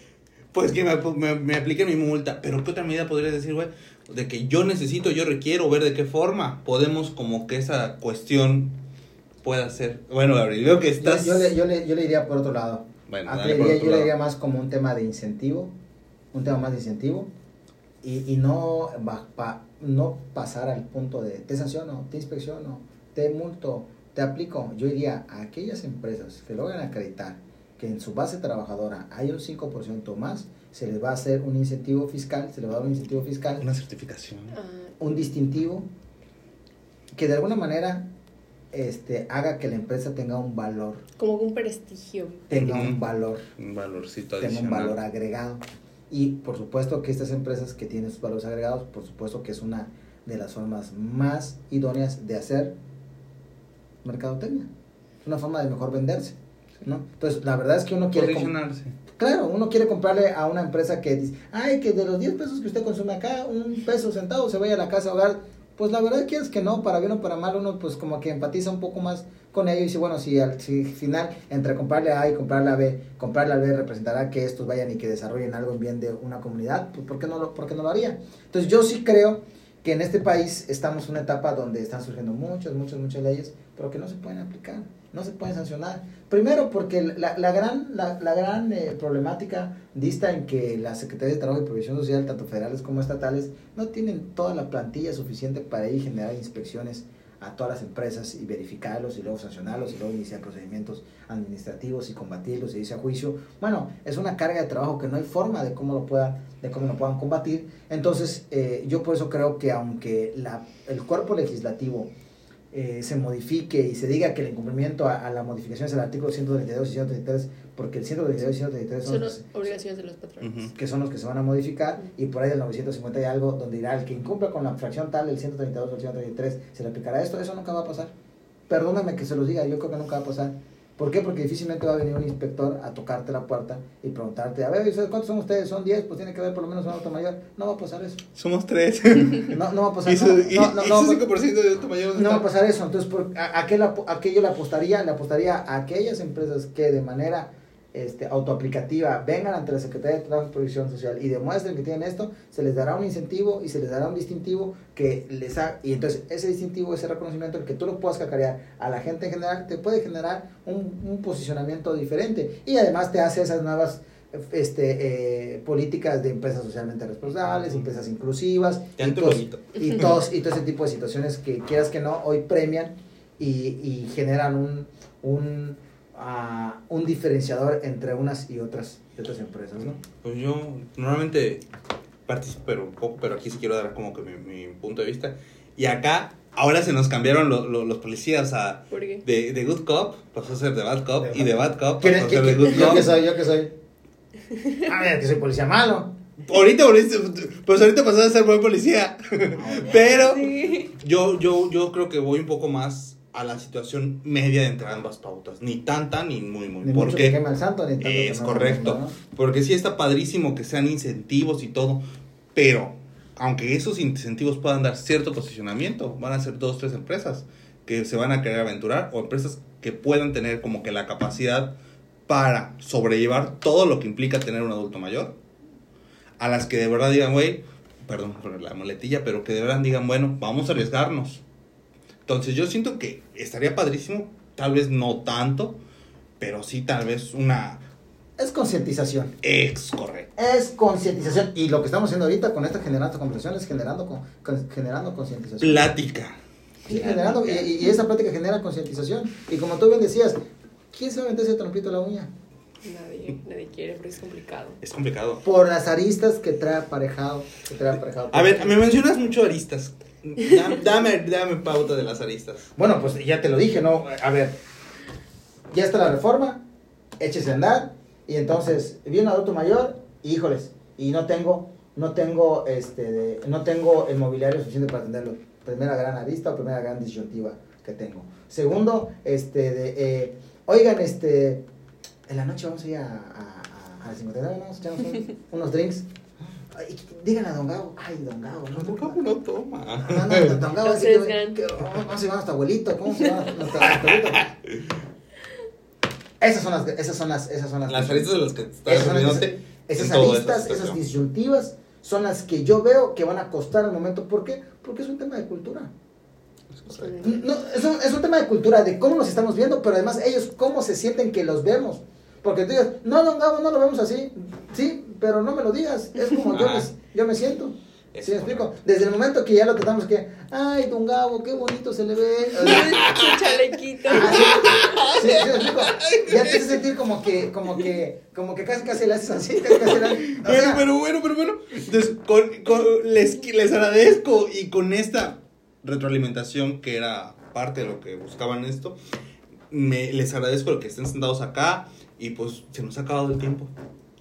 pues que me, me, me apliquen mi multa. Pero ¿qué otra medida podrías decir, güey? De que yo necesito, yo requiero ver de qué forma podemos como que esa cuestión pueda ser. Bueno, Gabriel, veo que Yo, estás... yo le, yo, le, yo le iría por otro lado. Bueno, Ah, dale le por otro yo le lado. diría más como un tema de incentivo, un tema más de incentivo, y, y no, ba- pa- no pasar al punto de te sanciono, te inspecciono, te multo, te aplico. Yo iría a aquellas empresas que logran acreditar que en su base trabajadora hay un 5% más, se les va a hacer un incentivo fiscal, se les va a dar un incentivo fiscal, Una certificación. Ah, un distintivo que de alguna manera este, haga que la empresa tenga un valor, como un prestigio. tenga un valor Un valorcito tenga adicional. un valor agregado. Y por supuesto que estas empresas que tienen sus valores agregados, por supuesto que es una de las formas más idóneas de hacer mercadotecnia. Es una forma de mejor venderse. ¿no? Entonces, la verdad es que uno quiere... Posicionarse. Claro, uno quiere comprarle a una empresa que dice, ay, que de los 10 pesos que usted consume acá, un peso centavo se vaya a la casa hogar. Pues la verdad que es que no, para bien o para mal, uno pues como que empatiza un poco más con ellos y dice, bueno, si al si final entre comprarle a A y comprarle a B, comprarle a B representará que estos vayan y que desarrollen algo en bien de una comunidad, pues ¿por qué no lo, por qué no lo haría? Entonces yo sí creo que en este país estamos en una etapa donde están surgiendo muchas, muchas, muchas leyes, pero que no se pueden aplicar, no se pueden sancionar. Primero porque la, la gran, la, la gran eh, problemática dista en que la Secretaría de Trabajo y Provisión Social, tanto federales como estatales, no tienen toda la plantilla suficiente para ir generar inspecciones a todas las empresas y verificarlos y luego sancionarlos y luego iniciar procedimientos administrativos y combatirlos y irse a juicio. Bueno, es una carga de trabajo que no hay forma de cómo lo puedan, de cómo lo puedan combatir. Entonces, eh, yo por eso creo que aunque la, el cuerpo legislativo eh, se modifique y se diga que el incumplimiento a, a la modificación es el artículo 132 y 133, porque el 132 y 133 son, Son las obligaciones de los patrones. Que son los que se van a modificar y por ahí del 950 y algo donde irá el que incumpla con la fracción tal del 132 o el 133 se le aplicará esto, eso nunca va a pasar. Perdóname que se los diga, yo creo que nunca va a pasar. ¿Por qué? Porque difícilmente va a venir un inspector a tocarte la puerta y preguntarte, a ver, ¿cuántos son ustedes? ¿Son 10? Pues tiene que haber por lo menos un auto mayor. No va a pasar eso. Somos tres. No, no va a pasar eso. No, no, y no, ese no, 5% de auto mayor. ¿dónde no va a pasar eso. Entonces, ¿por, a, a qué la- a qué yo le apostaría? Le apostaría a aquellas empresas que de manera este, autoaplicativa vengan ante la Secretaría de Trabajo y Previsión Social y demuestren que tienen esto, se les dará un incentivo y se les dará un distintivo que les ha, y entonces ese distintivo, ese reconocimiento, el que tú lo puedas cacarear a la gente en general, te puede generar un, un posicionamiento diferente y además te hace esas nuevas este, eh, políticas de empresas socialmente responsables, empresas inclusivas y bonito. y todos y todo ese tipo de situaciones que quieras que no hoy premian y, y generan un un, ah, un diferenciador entre unas y otras y otras empresas no Pues yo normalmente participo pero un poco, pero aquí sí quiero dar como que mi, mi punto de vista. Y acá, ahora se nos cambiaron lo- lo- los policías a... ¿Por qué? De, de Good Cop pasó a ser de Bad Cop De y de Bad Cop ¿Quién pasó a es- ser de qué- Good qué- yo Cop. que soy yo que soy ah mira, que soy policía malo Ahorita volviste, pues ahorita pasó a ser buen policía. Pero Sí. yo, yo, yo creo que voy un poco más a la situación media de entre ambas pautas. Ni tanta ni muy, muy. ni mucho que Porque quema el santo ni tanto que es no correcto. Porque sí está padrísimo que sean incentivos y todo. Pero, aunque esos incentivos puedan dar cierto posicionamiento, van a ser dos, tres empresas que se van a querer aventurar o empresas que puedan tener como que la capacidad para sobrellevar todo lo que implica tener un adulto mayor. A las que de verdad digan, güey, perdón por la muletilla, pero que de verdad digan, bueno, vamos a arriesgarnos. Entonces yo siento que estaría padrísimo, tal vez no tanto, pero sí tal vez una es concientización ex correcto. es concientización y lo que estamos haciendo ahorita con esta generando conversación es generando con- con- generando concientización Plática. Sí, generando, y, esa práctica genera concientización. Y como tú bien decías, ¿quién se va a meter ese trompito a la uña? Nadie, nadie quiere, porque es complicado. Es complicado. Por las aristas que trae aparejado. Que trae aparejado. A ver, me mencionas mucho aristas. Dame, dame, dame pauta de las aristas. Bueno, pues ya te lo dije, ¿no? A ver, ya está la reforma, échese a andar, y entonces viene un adulto mayor, y híjoles, y no tengo, no tengo, este, de- no tengo el mobiliario suficiente para atenderlo. Primera gran arista o primera gran disyuntiva que tengo. Segundo, este, de, eh, oigan, este, en la noche vamos a ir a, a, a, a la 59, vamos a echarnos un- unos drinks. Ay, díganle a Don Gabo, ay, Don Gabo, no, No, no, no toma. no, no, Don Gabo, así que- ¿Cómo se llama nuestro abuelito? ¿Cómo se llama nuestro, nuestro abuelito? Esas son las, esas son las, esas son las. Las aristas de las que estás refiriéndote. Esas aristas, esas disyuntivas, son las que yo veo que van a costar al momento. ¿Por qué? Porque es un tema de cultura. Es correcto. No, es, un, es un tema de cultura, de cómo nos estamos viendo, pero además ellos cómo se sienten que los vemos. Porque tú digas, no, don Gabo, no lo vemos así. Sí, pero no me lo digas. Es como yo, me, yo me siento. Es ¿Sí me explico? Desde el momento que ya lo tratamos que, ay, don Gabo, qué bonito se le ve. Su chalequito. Ah, sí, sí, me explico. Ya te hace sentir como que, como que, como que casi casi le haces así, casi casi le haces- o Bueno, sea, pero bueno, pero bueno. Entonces, con, con- les, les agradezco y con esta retroalimentación que era parte de lo que buscaban esto, me, les agradezco que estén sentados acá y pues se nos ha acabado el tiempo.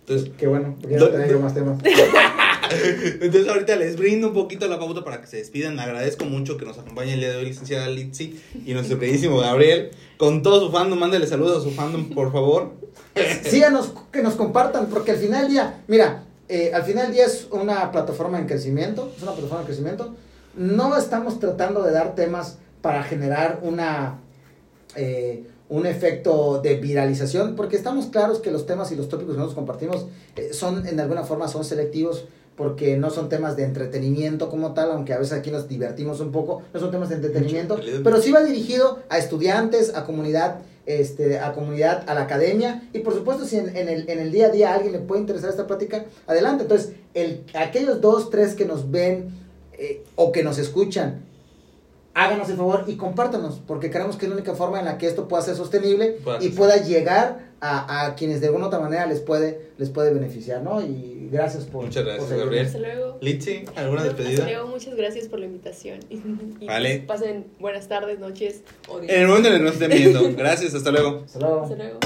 Entonces, Qué bueno, porque ya no más temas. entonces ahorita les brindo un poquito la pauta para que se despidan. Agradezco mucho que nos acompañe el día de hoy, licenciada Litsi y nuestro queridísimo Gabriel. Con todo su fandom, mándale saludos a su fandom, por favor. Síganos, que nos compartan, porque al final día, mira, eh, al final día es una plataforma en crecimiento, es una plataforma en crecimiento. no estamos tratando de dar temas para generar una, eh, un efecto de viralización, porque estamos claros que los temas y los tópicos que nosotros compartimos eh, son, en alguna forma, son selectivos porque no son temas de entretenimiento como tal, aunque a veces aquí nos divertimos un poco, no son temas de entretenimiento, pero sí va dirigido a estudiantes, a comunidad, este, a comunidad, a la academia, y por supuesto si en, en el, en el día a día a alguien le puede interesar esta plática, adelante. Entonces, el, aquellos dos, tres que nos ven eh, o que nos escuchan, háganos el favor y compártanos, porque creemos que es la única forma en la que esto pueda ser sostenible Pueda y ser pueda llegar a, a quienes de alguna u otra manera les puede, les puede beneficiar, ¿no? Y gracias por... Muchas gracias, por. Gabriel. Hasta luego. Litsi, ¿alguna No, Hasta despedida? luego, muchas gracias por la invitación. Y Vale. pues pasen buenas tardes, noches o días. En el momento en el que nos estén viendo. Gracias, hasta luego. Hasta luego. Hasta luego.